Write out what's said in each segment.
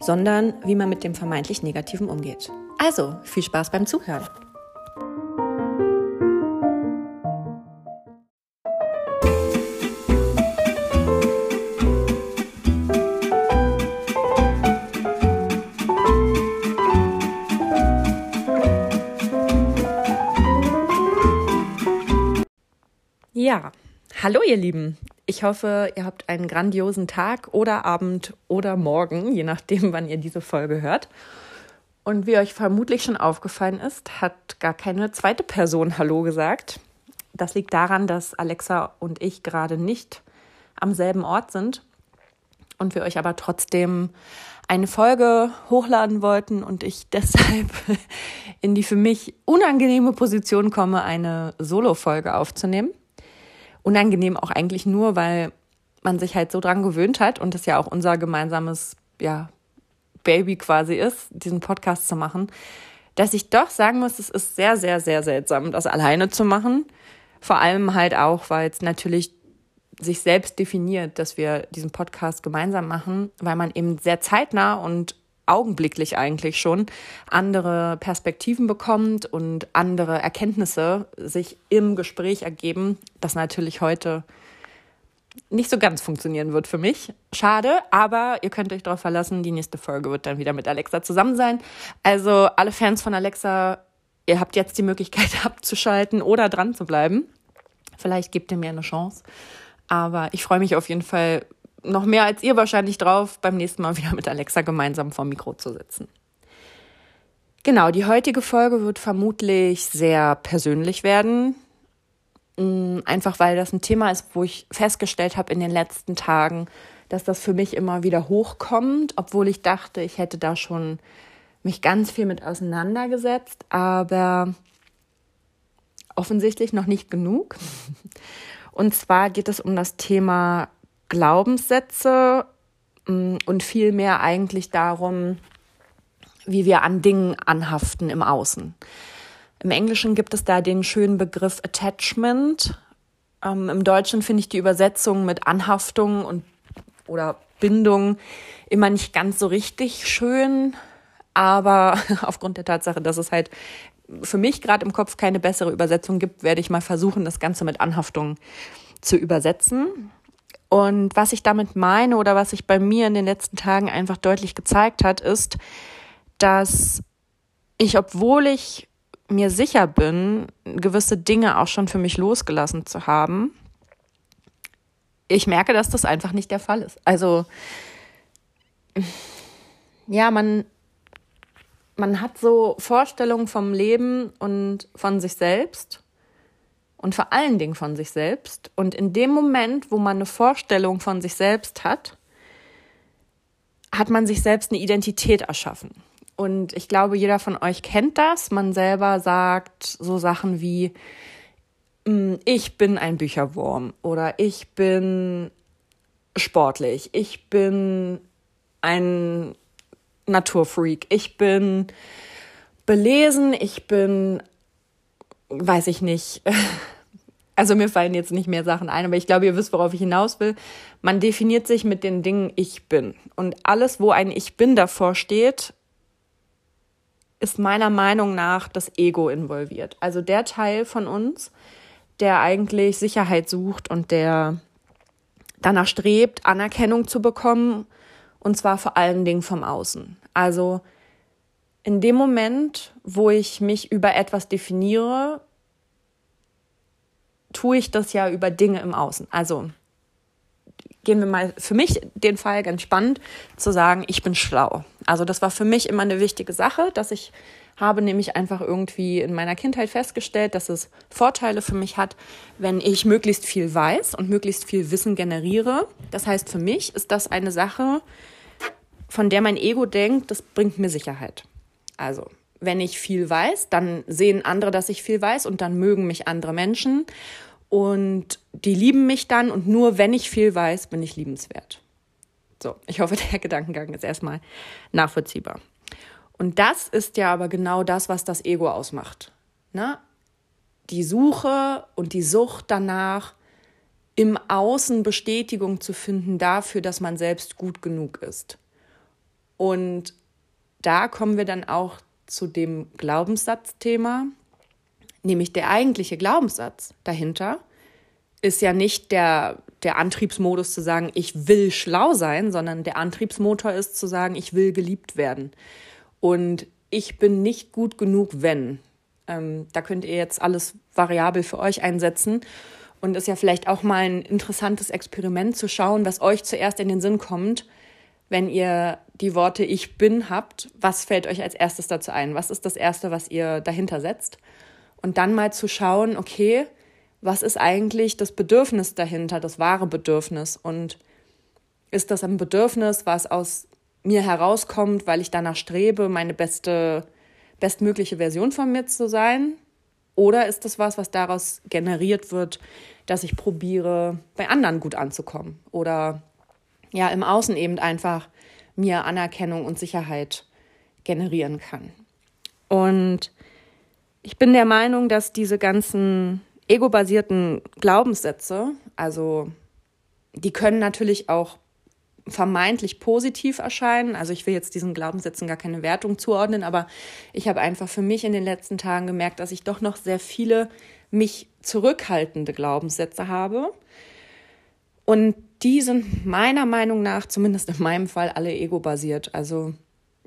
sondern wie man mit dem vermeintlich Negativen umgeht. Also, viel Spaß beim Zuhören. Ja, hallo ihr Lieben. Ich hoffe, ihr habt einen grandiosen Tag oder Abend oder Morgen, je nachdem, wann ihr diese Folge hört. Und wie euch vermutlich schon aufgefallen ist, hat gar keine zweite Person Hallo gesagt. Das liegt daran, dass Alexa und ich gerade nicht am selben Ort sind und wir euch aber trotzdem eine Folge hochladen wollten und ich deshalb in die für mich unangenehme Position komme, eine Solo-Folge aufzunehmen. Unangenehm auch eigentlich nur, weil man sich halt so dran gewöhnt hat und das ja auch unser gemeinsames ja, Baby quasi ist, diesen Podcast zu machen, dass ich doch sagen muss, es ist sehr, sehr, sehr seltsam, das alleine zu machen. Vor allem halt auch, weil es natürlich sich selbst definiert, dass wir diesen Podcast gemeinsam machen, weil man eben sehr zeitnah und augenblicklich eigentlich schon andere Perspektiven bekommt und andere Erkenntnisse sich im Gespräch ergeben, das natürlich heute nicht so ganz funktionieren wird für mich. Schade, aber ihr könnt euch darauf verlassen, die nächste Folge wird dann wieder mit Alexa zusammen sein. Also alle Fans von Alexa, ihr habt jetzt die Möglichkeit abzuschalten oder dran zu bleiben. Vielleicht gebt ihr mir eine Chance. Aber ich freue mich auf jeden Fall noch mehr als ihr wahrscheinlich drauf, beim nächsten Mal wieder mit Alexa gemeinsam vor dem Mikro zu sitzen. Genau, die heutige Folge wird vermutlich sehr persönlich werden. Mm, einfach weil das ein Thema ist, wo ich festgestellt habe in den letzten Tagen, dass das für mich immer wieder hochkommt, obwohl ich dachte, ich hätte da schon mich ganz viel mit auseinandergesetzt, aber offensichtlich noch nicht genug. Und zwar geht es um das Thema Glaubenssätze mm, und vielmehr eigentlich darum, wie wir an Dingen anhaften im Außen. Im Englischen gibt es da den schönen Begriff Attachment. Ähm, Im Deutschen finde ich die Übersetzung mit Anhaftung und oder Bindung immer nicht ganz so richtig schön. Aber aufgrund der Tatsache, dass es halt für mich gerade im Kopf keine bessere Übersetzung gibt, werde ich mal versuchen, das Ganze mit Anhaftung zu übersetzen. Und was ich damit meine oder was sich bei mir in den letzten Tagen einfach deutlich gezeigt hat, ist, dass ich, obwohl ich mir sicher bin, gewisse Dinge auch schon für mich losgelassen zu haben, ich merke, dass das einfach nicht der Fall ist. Also, ja, man, man hat so Vorstellungen vom Leben und von sich selbst und vor allen Dingen von sich selbst. Und in dem Moment, wo man eine Vorstellung von sich selbst hat, hat man sich selbst eine Identität erschaffen. Und ich glaube, jeder von euch kennt das. Man selber sagt so Sachen wie, mm, ich bin ein Bücherwurm oder ich bin sportlich, ich bin ein Naturfreak, ich bin belesen, ich bin, weiß ich nicht, also mir fallen jetzt nicht mehr Sachen ein, aber ich glaube, ihr wisst, worauf ich hinaus will. Man definiert sich mit den Dingen ich bin. Und alles, wo ein Ich bin davor steht, ist meiner Meinung nach das Ego involviert. Also der Teil von uns, der eigentlich Sicherheit sucht und der danach strebt, Anerkennung zu bekommen, und zwar vor allen Dingen vom Außen. Also in dem Moment, wo ich mich über etwas definiere, tue ich das ja über Dinge im Außen. Also gehen wir mal für mich den Fall ganz spannend zu sagen, ich bin schlau. Also das war für mich immer eine wichtige Sache, dass ich habe nämlich einfach irgendwie in meiner Kindheit festgestellt, dass es Vorteile für mich hat, wenn ich möglichst viel weiß und möglichst viel Wissen generiere. Das heißt, für mich ist das eine Sache, von der mein Ego denkt, das bringt mir Sicherheit. Also, wenn ich viel weiß, dann sehen andere, dass ich viel weiß und dann mögen mich andere Menschen und die lieben mich dann und nur wenn ich viel weiß, bin ich liebenswert. So, ich hoffe, der Gedankengang ist erstmal nachvollziehbar. Und das ist ja aber genau das, was das Ego ausmacht. Ne? Die Suche und die Sucht danach, im Außen Bestätigung zu finden dafür, dass man selbst gut genug ist. Und da kommen wir dann auch zu dem Glaubenssatzthema, nämlich der eigentliche Glaubenssatz dahinter ist ja nicht der, der Antriebsmodus zu sagen, ich will schlau sein, sondern der Antriebsmotor ist zu sagen, ich will geliebt werden. Und ich bin nicht gut genug, wenn. Ähm, da könnt ihr jetzt alles variabel für euch einsetzen. Und ist ja vielleicht auch mal ein interessantes Experiment zu schauen, was euch zuerst in den Sinn kommt, wenn ihr die Worte Ich bin habt. Was fällt euch als erstes dazu ein? Was ist das Erste, was ihr dahinter setzt? Und dann mal zu schauen, okay, was ist eigentlich das Bedürfnis dahinter, das wahre Bedürfnis? Und ist das ein Bedürfnis, was aus mir herauskommt, weil ich danach strebe, meine beste, bestmögliche Version von mir zu sein? Oder ist das was, was daraus generiert wird, dass ich probiere, bei anderen gut anzukommen? Oder ja, im Außen eben einfach mir Anerkennung und Sicherheit generieren kann. Und ich bin der Meinung, dass diese ganzen ego-basierten Glaubenssätze, also die können natürlich auch vermeintlich positiv erscheinen. Also ich will jetzt diesen Glaubenssätzen gar keine Wertung zuordnen, aber ich habe einfach für mich in den letzten Tagen gemerkt, dass ich doch noch sehr viele mich zurückhaltende Glaubenssätze habe. Und die sind meiner Meinung nach, zumindest in meinem Fall, alle ego-basiert. Also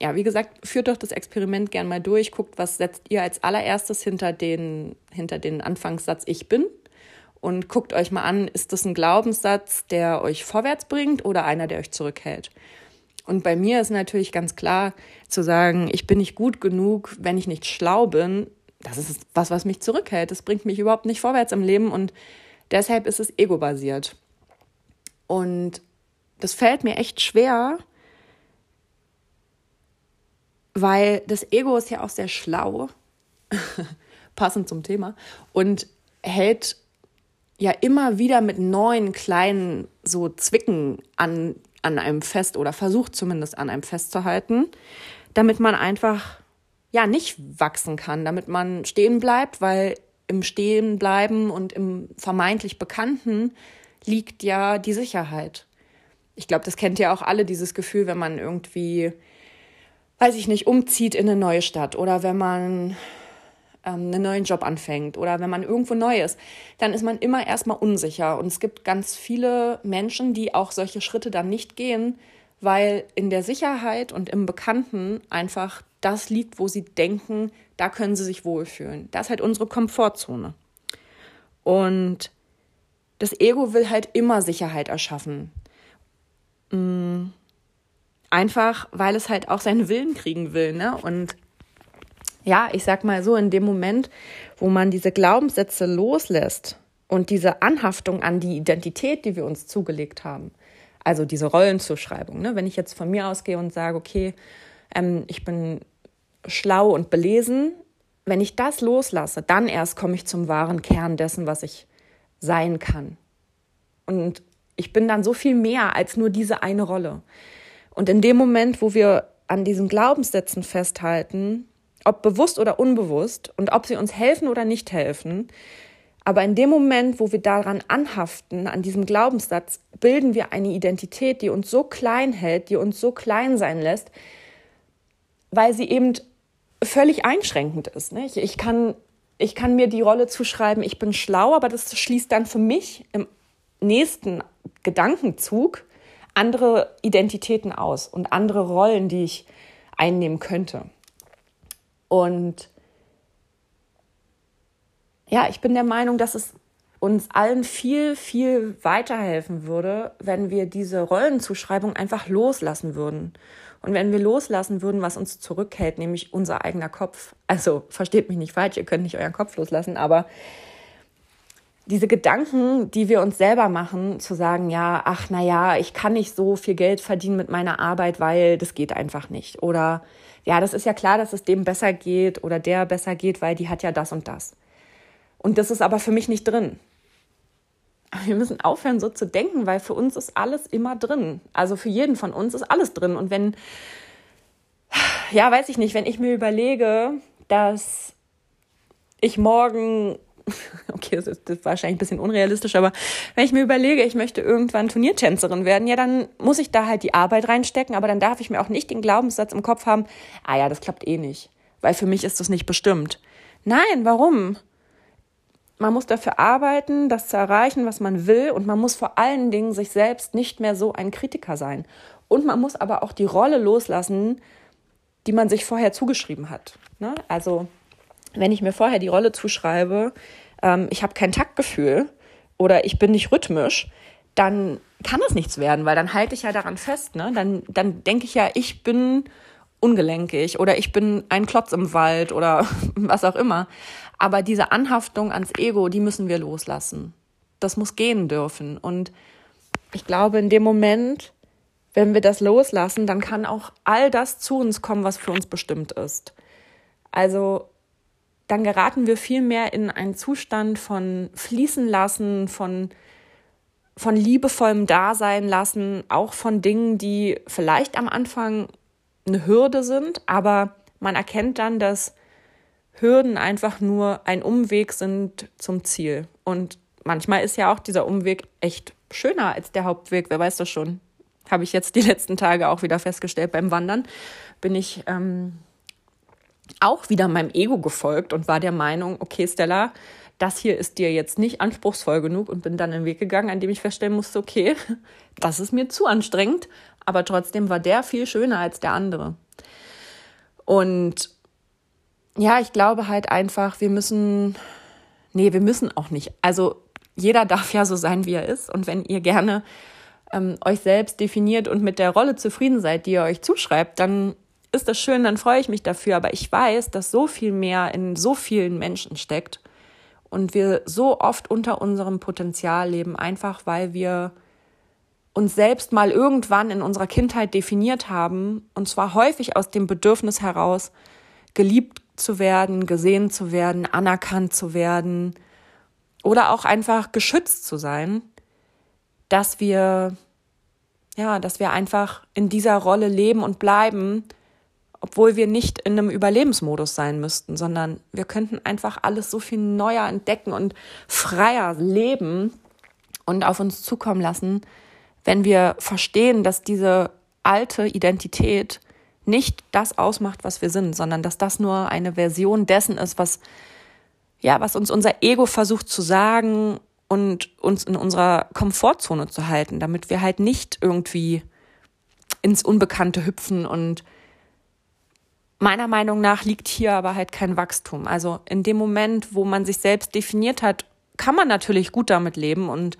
ja, wie gesagt, führt doch das Experiment gern mal durch, guckt, was setzt ihr als allererstes hinter den, hinter den Anfangssatz Ich bin und guckt euch mal an, ist das ein Glaubenssatz, der euch vorwärts bringt oder einer, der euch zurückhält. Und bei mir ist natürlich ganz klar zu sagen, ich bin nicht gut genug, wenn ich nicht schlau bin. Das ist was, was mich zurückhält. Das bringt mich überhaupt nicht vorwärts im Leben und deshalb ist es ego-basiert. Und das fällt mir echt schwer, weil das Ego ist ja auch sehr schlau, passend zum Thema, und hält ja immer wieder mit neuen kleinen so Zwicken an, an einem fest oder versucht zumindest an einem festzuhalten, damit man einfach ja nicht wachsen kann, damit man stehen bleibt, weil im Stehenbleiben und im vermeintlich Bekannten liegt ja die Sicherheit. Ich glaube, das kennt ihr auch alle, dieses Gefühl, wenn man irgendwie weiß ich nicht, umzieht in eine neue Stadt oder wenn man ähm, einen neuen Job anfängt oder wenn man irgendwo neu ist, dann ist man immer erstmal unsicher. Und es gibt ganz viele Menschen, die auch solche Schritte dann nicht gehen, weil in der Sicherheit und im Bekannten einfach das liegt, wo sie denken, da können sie sich wohlfühlen. Das ist halt unsere Komfortzone. Und das Ego will halt immer Sicherheit erschaffen. Mm. Einfach, weil es halt auch seinen Willen kriegen will, ne? Und ja, ich sag mal so, in dem Moment, wo man diese Glaubenssätze loslässt und diese Anhaftung an die Identität, die wir uns zugelegt haben, also diese Rollenzuschreibung, ne? wenn ich jetzt von mir ausgehe und sage, okay, ähm, ich bin schlau und belesen, wenn ich das loslasse, dann erst komme ich zum wahren Kern dessen, was ich sein kann. Und ich bin dann so viel mehr als nur diese eine Rolle. Und in dem Moment, wo wir an diesen Glaubenssätzen festhalten, ob bewusst oder unbewusst und ob sie uns helfen oder nicht helfen, aber in dem Moment, wo wir daran anhaften, an diesem Glaubenssatz, bilden wir eine Identität, die uns so klein hält, die uns so klein sein lässt, weil sie eben völlig einschränkend ist. Nicht? Ich, kann, ich kann mir die Rolle zuschreiben, ich bin schlau, aber das schließt dann für mich im nächsten Gedankenzug andere Identitäten aus und andere Rollen, die ich einnehmen könnte. Und ja, ich bin der Meinung, dass es uns allen viel, viel weiterhelfen würde, wenn wir diese Rollenzuschreibung einfach loslassen würden. Und wenn wir loslassen würden, was uns zurückhält, nämlich unser eigener Kopf. Also versteht mich nicht falsch, ihr könnt nicht euren Kopf loslassen, aber diese Gedanken, die wir uns selber machen, zu sagen, ja, ach na ja, ich kann nicht so viel Geld verdienen mit meiner Arbeit, weil das geht einfach nicht. Oder ja, das ist ja klar, dass es dem besser geht oder der besser geht, weil die hat ja das und das. Und das ist aber für mich nicht drin. Wir müssen aufhören, so zu denken, weil für uns ist alles immer drin. Also für jeden von uns ist alles drin. Und wenn, ja, weiß ich nicht, wenn ich mir überlege, dass ich morgen okay, das ist, wahrscheinlich ein bisschen unrealistisch, aber wenn ich mir überlege, ich möchte irgendwann Turniertänzerin werden, ja, dann muss ich da halt die Arbeit reinstecken, aber dann darf ich mir auch nicht den Glaubenssatz im Kopf haben, ah ja, das klappt eh nicht, weil für mich ist das nicht bestimmt. Nein, warum? Man muss dafür arbeiten, das zu erreichen, was man will, und man muss vor allen Dingen sich selbst nicht mehr so ein Kritiker sein. Und man muss aber auch die Rolle loslassen, die man sich vorher zugeschrieben hat. Ne? Also wenn ich mir vorher die Rolle zuschreibe, ähm, ich habe kein Taktgefühl oder ich bin nicht rhythmisch, dann kann das nichts werden, weil dann halte ich ja daran fest. Ne? Dann, dann denke ich ja, ich bin ungelenkig oder ich bin ein Klotz im Wald oder was auch immer. Aber diese Anhaftung ans Ego, die müssen wir loslassen. Das muss gehen dürfen. Und ich glaube, in dem Moment, wenn wir das loslassen, dann kann auch all das zu uns kommen, was für uns bestimmt ist. Also dann geraten wir viel mehr in einen Zustand von fließen lassen, von, von liebevollem Dasein lassen, auch von Dingen, die vielleicht am Anfang eine Hürde sind, aber man erkennt dann, dass Hürden einfach nur ein Umweg sind zum Ziel. Und manchmal ist ja auch dieser Umweg echt schöner als der Hauptweg, wer weiß das schon. Habe ich jetzt die letzten Tage auch wieder festgestellt beim Wandern. Bin ich ähm, auch wieder meinem Ego gefolgt und war der Meinung, okay, Stella, das hier ist dir jetzt nicht anspruchsvoll genug und bin dann einen Weg gegangen, an dem ich feststellen musste, okay, das ist mir zu anstrengend, aber trotzdem war der viel schöner als der andere. Und ja, ich glaube halt einfach, wir müssen, nee, wir müssen auch nicht. Also jeder darf ja so sein, wie er ist. Und wenn ihr gerne ähm, euch selbst definiert und mit der Rolle zufrieden seid, die ihr euch zuschreibt, dann ist das schön, dann freue ich mich dafür. Aber ich weiß, dass so viel mehr in so vielen Menschen steckt und wir so oft unter unserem Potenzial leben, einfach weil wir uns selbst mal irgendwann in unserer Kindheit definiert haben, und zwar häufig aus dem Bedürfnis heraus, geliebt zu werden, gesehen zu werden, anerkannt zu werden oder auch einfach geschützt zu sein, dass wir ja, dass wir einfach in dieser Rolle leben und bleiben obwohl wir nicht in einem Überlebensmodus sein müssten, sondern wir könnten einfach alles so viel neuer entdecken und freier leben und auf uns zukommen lassen, wenn wir verstehen, dass diese alte Identität nicht das ausmacht, was wir sind, sondern dass das nur eine Version dessen ist, was ja, was uns unser Ego versucht zu sagen und uns in unserer Komfortzone zu halten, damit wir halt nicht irgendwie ins Unbekannte hüpfen und Meiner Meinung nach liegt hier aber halt kein Wachstum. Also in dem Moment, wo man sich selbst definiert hat, kann man natürlich gut damit leben und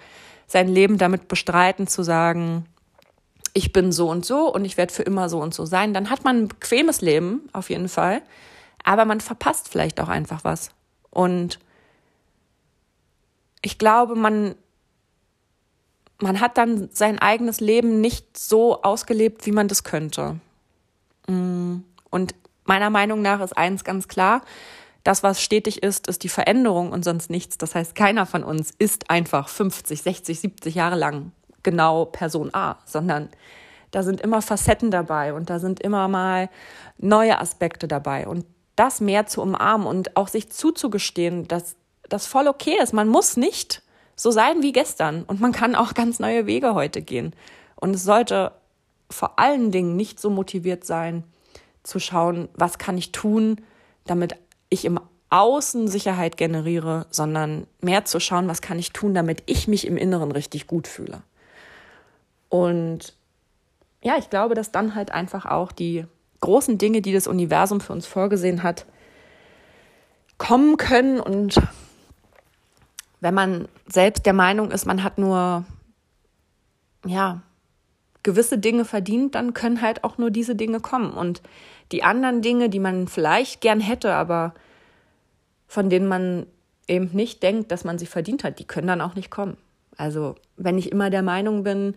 sein Leben damit bestreiten, zu sagen, ich bin so und so und ich werde für immer so und so sein. Dann hat man ein bequemes Leben, auf jeden Fall. Aber man verpasst vielleicht auch einfach was. Und ich glaube, man, man hat dann sein eigenes Leben nicht so ausgelebt, wie man das könnte. Mm. Und Meiner Meinung nach ist eins ganz klar. Das, was stetig ist, ist die Veränderung und sonst nichts. Das heißt, keiner von uns ist einfach 50, 60, 70 Jahre lang genau Person A, sondern da sind immer Facetten dabei und da sind immer mal neue Aspekte dabei. Und das mehr zu umarmen und auch sich zuzugestehen, dass das voll okay ist. Man muss nicht so sein wie gestern und man kann auch ganz neue Wege heute gehen. Und es sollte vor allen Dingen nicht so motiviert sein, zu schauen, was kann ich tun, damit ich im Außen Sicherheit generiere, sondern mehr zu schauen, was kann ich tun, damit ich mich im Inneren richtig gut fühle. Und ja, ich glaube, dass dann halt einfach auch die großen Dinge, die das Universum für uns vorgesehen hat, kommen können. Und wenn man selbst der Meinung ist, man hat nur, ja, gewisse Dinge verdient, dann können halt auch nur diese Dinge kommen. Und die anderen Dinge, die man vielleicht gern hätte, aber von denen man eben nicht denkt, dass man sie verdient hat, die können dann auch nicht kommen. Also wenn ich immer der Meinung bin,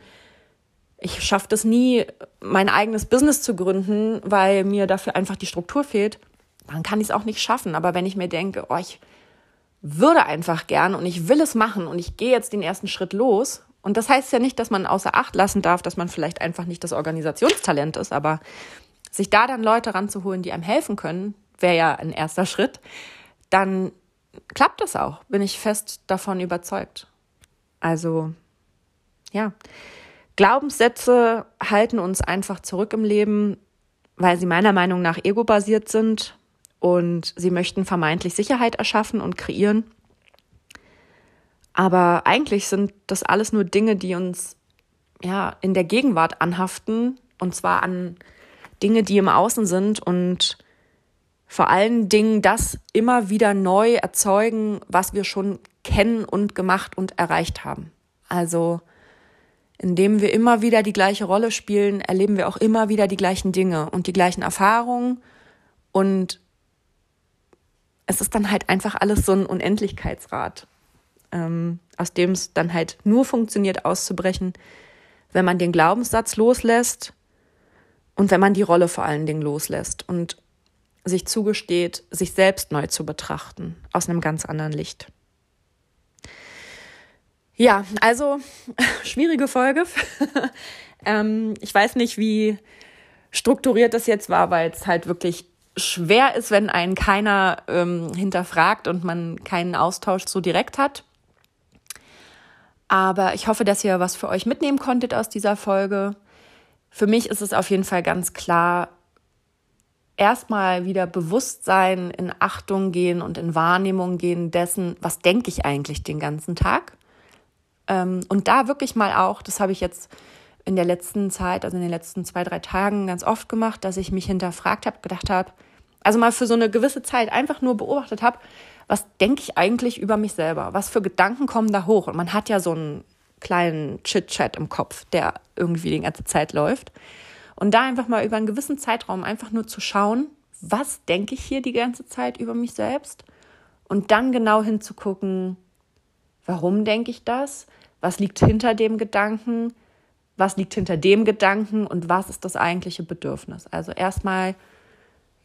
ich schaffe das nie, mein eigenes Business zu gründen, weil mir dafür einfach die Struktur fehlt, dann kann ich es auch nicht schaffen. Aber wenn ich mir denke, oh, ich würde einfach gern und ich will es machen und ich gehe jetzt den ersten Schritt los. Und das heißt ja nicht, dass man außer Acht lassen darf, dass man vielleicht einfach nicht das Organisationstalent ist, aber sich da dann Leute ranzuholen, die einem helfen können, wäre ja ein erster Schritt, dann klappt das auch, bin ich fest davon überzeugt. Also, ja, Glaubenssätze halten uns einfach zurück im Leben, weil sie meiner Meinung nach ego-basiert sind und sie möchten vermeintlich Sicherheit erschaffen und kreieren. Aber eigentlich sind das alles nur Dinge, die uns ja in der Gegenwart anhaften und zwar an Dinge, die im Außen sind und vor allen Dingen das immer wieder neu erzeugen, was wir schon kennen und gemacht und erreicht haben. Also indem wir immer wieder die gleiche Rolle spielen, erleben wir auch immer wieder die gleichen Dinge und die gleichen Erfahrungen. Und es ist dann halt einfach alles so ein Unendlichkeitsrad, ähm, aus dem es dann halt nur funktioniert, auszubrechen, wenn man den Glaubenssatz loslässt und wenn man die Rolle vor allen Dingen loslässt und sich zugesteht, sich selbst neu zu betrachten, aus einem ganz anderen Licht. Ja, also schwierige Folge. ähm, ich weiß nicht, wie strukturiert das jetzt war, weil es halt wirklich schwer ist, wenn einen keiner ähm, hinterfragt und man keinen Austausch so direkt hat. Aber ich hoffe, dass ihr was für euch mitnehmen konntet aus dieser Folge. Für mich ist es auf jeden Fall ganz klar, erstmal wieder Bewusstsein in Achtung gehen und in Wahrnehmung gehen dessen, was denke ich eigentlich den ganzen Tag ähm, und da wirklich mal auch, das habe ich jetzt in der letzten Zeit, also in den letzten zwei, drei Tagen ganz oft gemacht, dass ich mich hinterfragt habe, gedacht habe, also mal für so eine gewisse Zeit einfach nur beobachtet habe, was denke ich eigentlich über mich selber? Was für Gedanken kommen da hoch? Und man hat ja so einen kleinen Chit-Chat im Kopf, der irgendwie die ganze Zeit läuft. Und da einfach mal über einen gewissen Zeitraum einfach nur zu schauen, was denke ich hier die ganze Zeit über mich selbst? Und dann genau hinzugucken, Warum denke ich das? Was liegt hinter dem Gedanken? Was liegt hinter dem Gedanken und was ist das eigentliche Bedürfnis? Also erstmal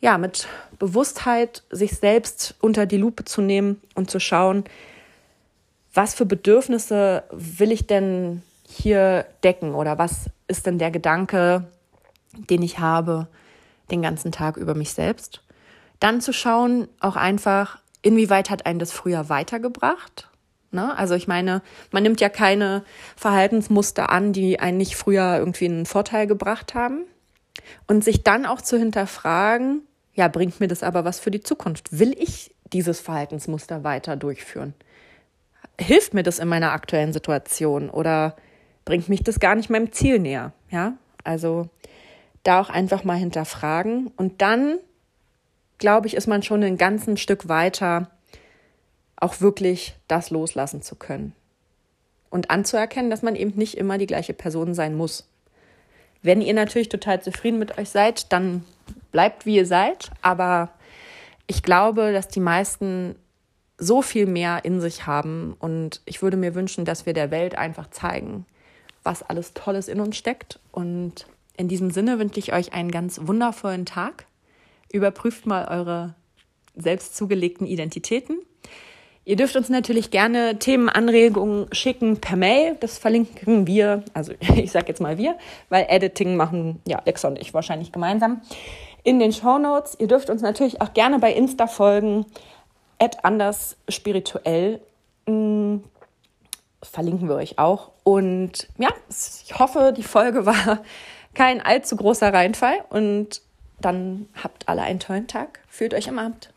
ja, mit Bewusstheit sich selbst unter die Lupe zu nehmen und zu schauen, was für Bedürfnisse will ich denn hier decken oder was ist denn der Gedanke, den ich habe den ganzen Tag über mich selbst. Dann zu schauen, auch einfach, inwieweit hat einen das früher weitergebracht Ne? Also ich meine, man nimmt ja keine Verhaltensmuster an, die einen nicht früher irgendwie einen Vorteil gebracht haben. Und sich dann auch zu hinterfragen, ja, bringt mir das aber was für die Zukunft? Will ich dieses Verhaltensmuster weiter durchführen? Hilft mir das in meiner aktuellen Situation oder bringt mich das gar nicht meinem Ziel näher? Ja, also da auch einfach mal hinterfragen und dann, glaube ich, ist man schon ein ganzes Stück weiter auch wirklich das loslassen zu können. Und anzuerkennen, dass man eben nicht immer die gleiche Person sein muss. Wenn ihr natürlich total zufrieden mit euch seid, dann bleibt wie ihr seid. Aber ich glaube, dass die meisten so viel mehr in sich haben. Und ich würde mir wünschen, dass wir der Welt einfach zeigen, was alles Tolles in uns steckt. Und in diesem Sinne wünsche ich euch einen ganz wundervollen Tag. Überprüft mal eure selbst zugelegten Identitäten. Ihr dürft uns natürlich gerne Themenanregungen schicken per Mail. Das verlinken wir, also ich sage jetzt mal wir, weil Editing machen ja Alexa und ich wahrscheinlich gemeinsam in den Show Notes. Ihr dürft uns natürlich auch gerne bei Insta folgen, at anders spirituell. Hm, verlinken wir euch auch. Und ja, ich hoffe, die Folge war kein allzu großer Reinfall. Und dann habt alle einen tollen Tag. Fühlt euch am Abend.